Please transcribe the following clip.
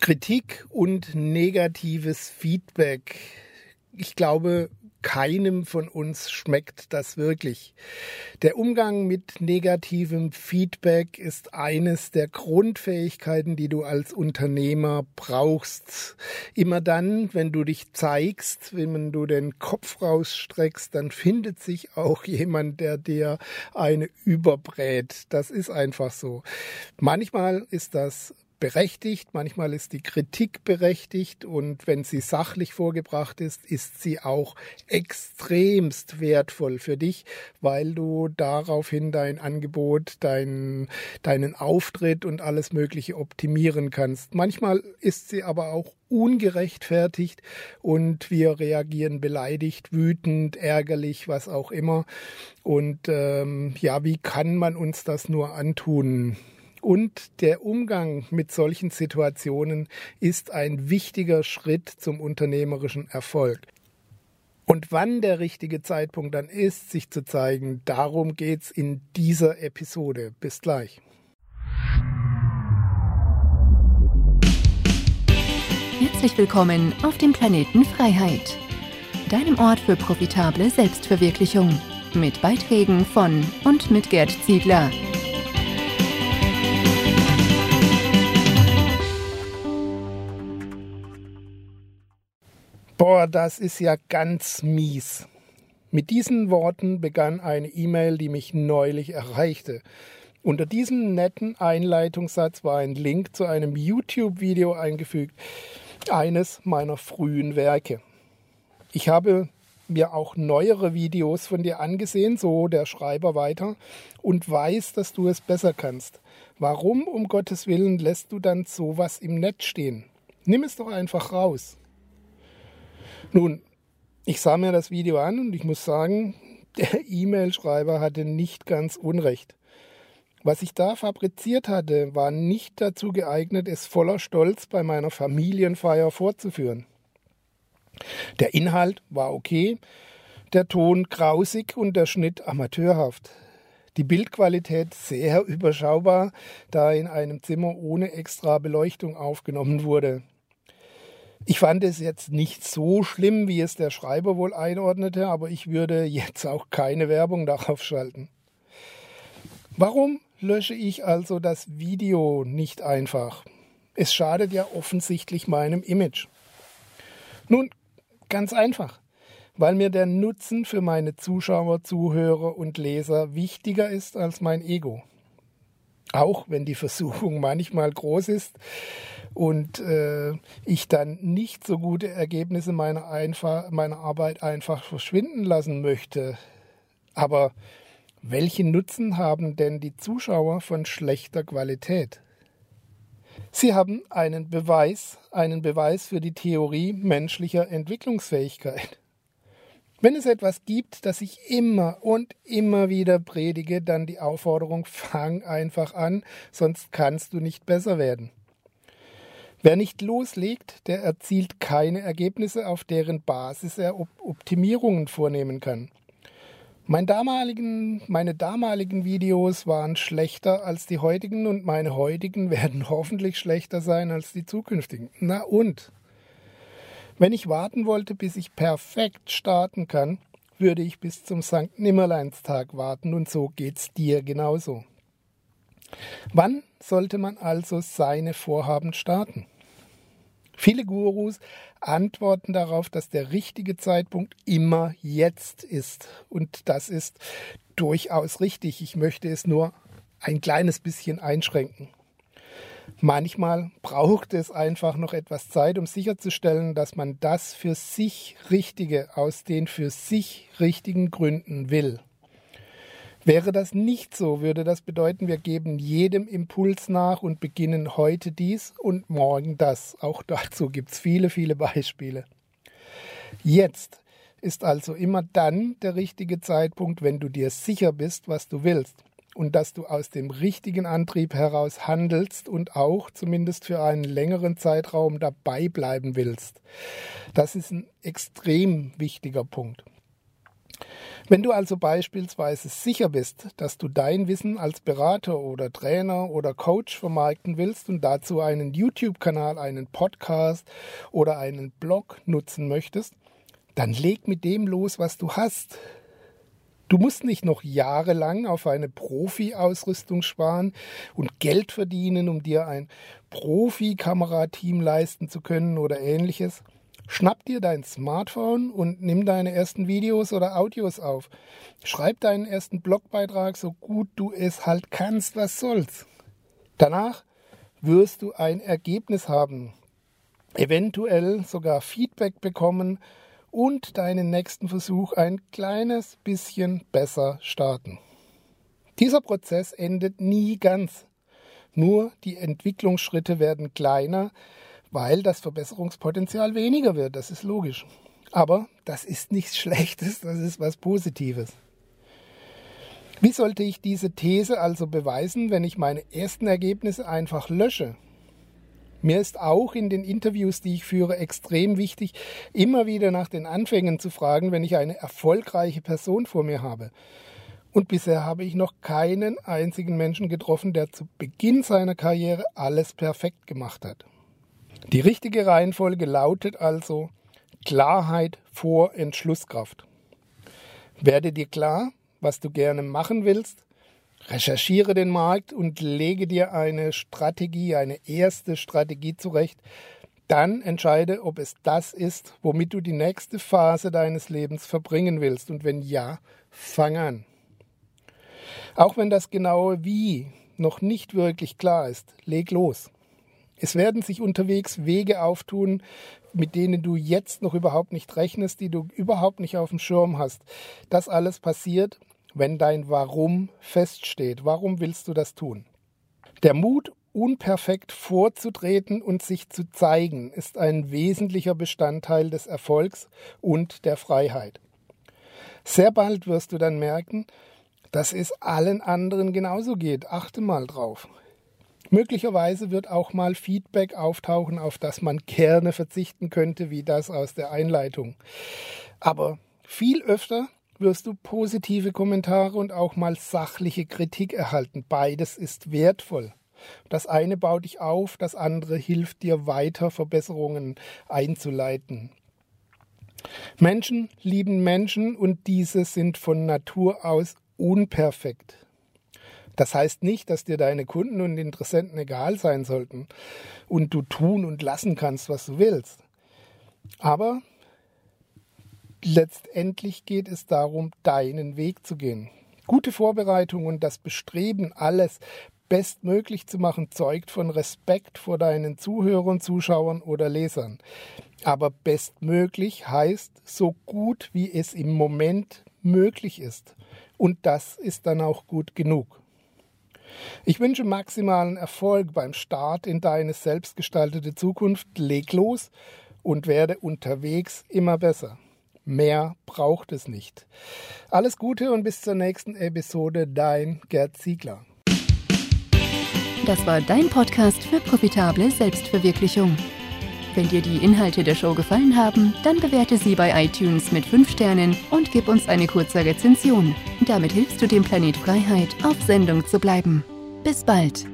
Kritik und negatives Feedback. Ich glaube, keinem von uns schmeckt das wirklich. Der Umgang mit negativem Feedback ist eines der Grundfähigkeiten, die du als Unternehmer brauchst. Immer dann, wenn du dich zeigst, wenn du den Kopf rausstreckst, dann findet sich auch jemand, der dir eine überbrät. Das ist einfach so. Manchmal ist das berechtigt, manchmal ist die Kritik berechtigt und wenn sie sachlich vorgebracht ist, ist sie auch extremst wertvoll für dich, weil du daraufhin dein Angebot, dein, deinen Auftritt und alles Mögliche optimieren kannst. Manchmal ist sie aber auch ungerechtfertigt und wir reagieren beleidigt, wütend, ärgerlich, was auch immer. Und ähm, ja, wie kann man uns das nur antun? Und der Umgang mit solchen Situationen ist ein wichtiger Schritt zum unternehmerischen Erfolg. Und wann der richtige Zeitpunkt dann ist, sich zu zeigen, darum geht's in dieser Episode. Bis gleich. Herzlich willkommen auf dem Planeten Freiheit, deinem Ort für profitable Selbstverwirklichung, mit Beiträgen von und mit Gerd Ziegler. Boah, das ist ja ganz mies. Mit diesen Worten begann eine E-Mail, die mich neulich erreichte. Unter diesem netten Einleitungssatz war ein Link zu einem YouTube-Video eingefügt, eines meiner frühen Werke. Ich habe mir auch neuere Videos von dir angesehen, so der Schreiber weiter, und weiß, dass du es besser kannst. Warum um Gottes Willen lässt du dann sowas im Netz stehen? Nimm es doch einfach raus. Nun, ich sah mir das Video an und ich muss sagen, der E-Mail-Schreiber hatte nicht ganz Unrecht. Was ich da fabriziert hatte, war nicht dazu geeignet, es voller Stolz bei meiner Familienfeier vorzuführen. Der Inhalt war okay, der Ton grausig und der Schnitt amateurhaft. Die Bildqualität sehr überschaubar, da in einem Zimmer ohne extra Beleuchtung aufgenommen wurde. Ich fand es jetzt nicht so schlimm, wie es der Schreiber wohl einordnete, aber ich würde jetzt auch keine Werbung darauf schalten. Warum lösche ich also das Video nicht einfach? Es schadet ja offensichtlich meinem Image. Nun, ganz einfach, weil mir der Nutzen für meine Zuschauer, Zuhörer und Leser wichtiger ist als mein Ego. Auch wenn die Versuchung manchmal groß ist, und äh, ich dann nicht so gute Ergebnisse meiner, meiner Arbeit einfach verschwinden lassen möchte. Aber welchen Nutzen haben denn die Zuschauer von schlechter Qualität? Sie haben einen Beweis, einen Beweis für die Theorie menschlicher Entwicklungsfähigkeit. Wenn es etwas gibt, das ich immer und immer wieder predige, dann die Aufforderung, fang einfach an, sonst kannst du nicht besser werden. Wer nicht loslegt, der erzielt keine Ergebnisse, auf deren Basis er Optimierungen vornehmen kann. Mein damaligen, meine damaligen Videos waren schlechter als die heutigen und meine heutigen werden hoffentlich schlechter sein als die zukünftigen. Na und? Wenn ich warten wollte, bis ich perfekt starten kann, würde ich bis zum St. Nimmerleinstag warten und so geht's dir genauso. Wann sollte man also seine Vorhaben starten? Viele Gurus antworten darauf, dass der richtige Zeitpunkt immer jetzt ist. Und das ist durchaus richtig. Ich möchte es nur ein kleines bisschen einschränken. Manchmal braucht es einfach noch etwas Zeit, um sicherzustellen, dass man das für sich Richtige aus den für sich richtigen Gründen will. Wäre das nicht so, würde das bedeuten, wir geben jedem Impuls nach und beginnen heute dies und morgen das. Auch dazu gibt es viele, viele Beispiele. Jetzt ist also immer dann der richtige Zeitpunkt, wenn du dir sicher bist, was du willst und dass du aus dem richtigen Antrieb heraus handelst und auch zumindest für einen längeren Zeitraum dabei bleiben willst. Das ist ein extrem wichtiger Punkt. Wenn du also beispielsweise sicher bist, dass du dein Wissen als Berater oder Trainer oder Coach vermarkten willst und dazu einen YouTube-Kanal, einen Podcast oder einen Blog nutzen möchtest, dann leg mit dem los, was du hast. Du musst nicht noch jahrelang auf eine Profi-Ausrüstung sparen und Geld verdienen, um dir ein Profi-Kamerateam leisten zu können oder ähnliches. Schnapp dir dein Smartphone und nimm deine ersten Videos oder Audios auf. Schreib deinen ersten Blogbeitrag so gut du es halt kannst, was soll's. Danach wirst du ein Ergebnis haben, eventuell sogar Feedback bekommen und deinen nächsten Versuch ein kleines bisschen besser starten. Dieser Prozess endet nie ganz. Nur die Entwicklungsschritte werden kleiner, weil das Verbesserungspotenzial weniger wird. Das ist logisch. Aber das ist nichts Schlechtes, das ist was Positives. Wie sollte ich diese These also beweisen, wenn ich meine ersten Ergebnisse einfach lösche? Mir ist auch in den Interviews, die ich führe, extrem wichtig, immer wieder nach den Anfängen zu fragen, wenn ich eine erfolgreiche Person vor mir habe. Und bisher habe ich noch keinen einzigen Menschen getroffen, der zu Beginn seiner Karriere alles perfekt gemacht hat. Die richtige Reihenfolge lautet also Klarheit vor Entschlusskraft. Werde dir klar, was du gerne machen willst, recherchiere den Markt und lege dir eine Strategie, eine erste Strategie zurecht. Dann entscheide, ob es das ist, womit du die nächste Phase deines Lebens verbringen willst. Und wenn ja, fang an. Auch wenn das genaue Wie noch nicht wirklich klar ist, leg los. Es werden sich unterwegs Wege auftun, mit denen du jetzt noch überhaupt nicht rechnest, die du überhaupt nicht auf dem Schirm hast. Das alles passiert, wenn dein Warum feststeht. Warum willst du das tun? Der Mut, unperfekt vorzutreten und sich zu zeigen, ist ein wesentlicher Bestandteil des Erfolgs und der Freiheit. Sehr bald wirst du dann merken, dass es allen anderen genauso geht. Achte mal drauf. Möglicherweise wird auch mal Feedback auftauchen, auf das man gerne verzichten könnte, wie das aus der Einleitung. Aber viel öfter wirst du positive Kommentare und auch mal sachliche Kritik erhalten. Beides ist wertvoll. Das eine baut dich auf, das andere hilft dir weiter Verbesserungen einzuleiten. Menschen lieben Menschen und diese sind von Natur aus unperfekt. Das heißt nicht, dass dir deine Kunden und Interessenten egal sein sollten und du tun und lassen kannst, was du willst. Aber letztendlich geht es darum, deinen Weg zu gehen. Gute Vorbereitung und das Bestreben, alles bestmöglich zu machen, zeugt von Respekt vor deinen Zuhörern, Zuschauern oder Lesern. Aber bestmöglich heißt so gut, wie es im Moment möglich ist. Und das ist dann auch gut genug. Ich wünsche maximalen Erfolg beim Start in deine selbstgestaltete Zukunft. Leg los und werde unterwegs immer besser. Mehr braucht es nicht. Alles Gute und bis zur nächsten Episode. Dein Gerd Ziegler. Das war dein Podcast für profitable Selbstverwirklichung. Wenn dir die Inhalte der Show gefallen haben, dann bewerte sie bei iTunes mit 5 Sternen und gib uns eine kurze Rezension. Damit hilfst du dem Planet Freiheit, auf Sendung zu bleiben. Bis bald.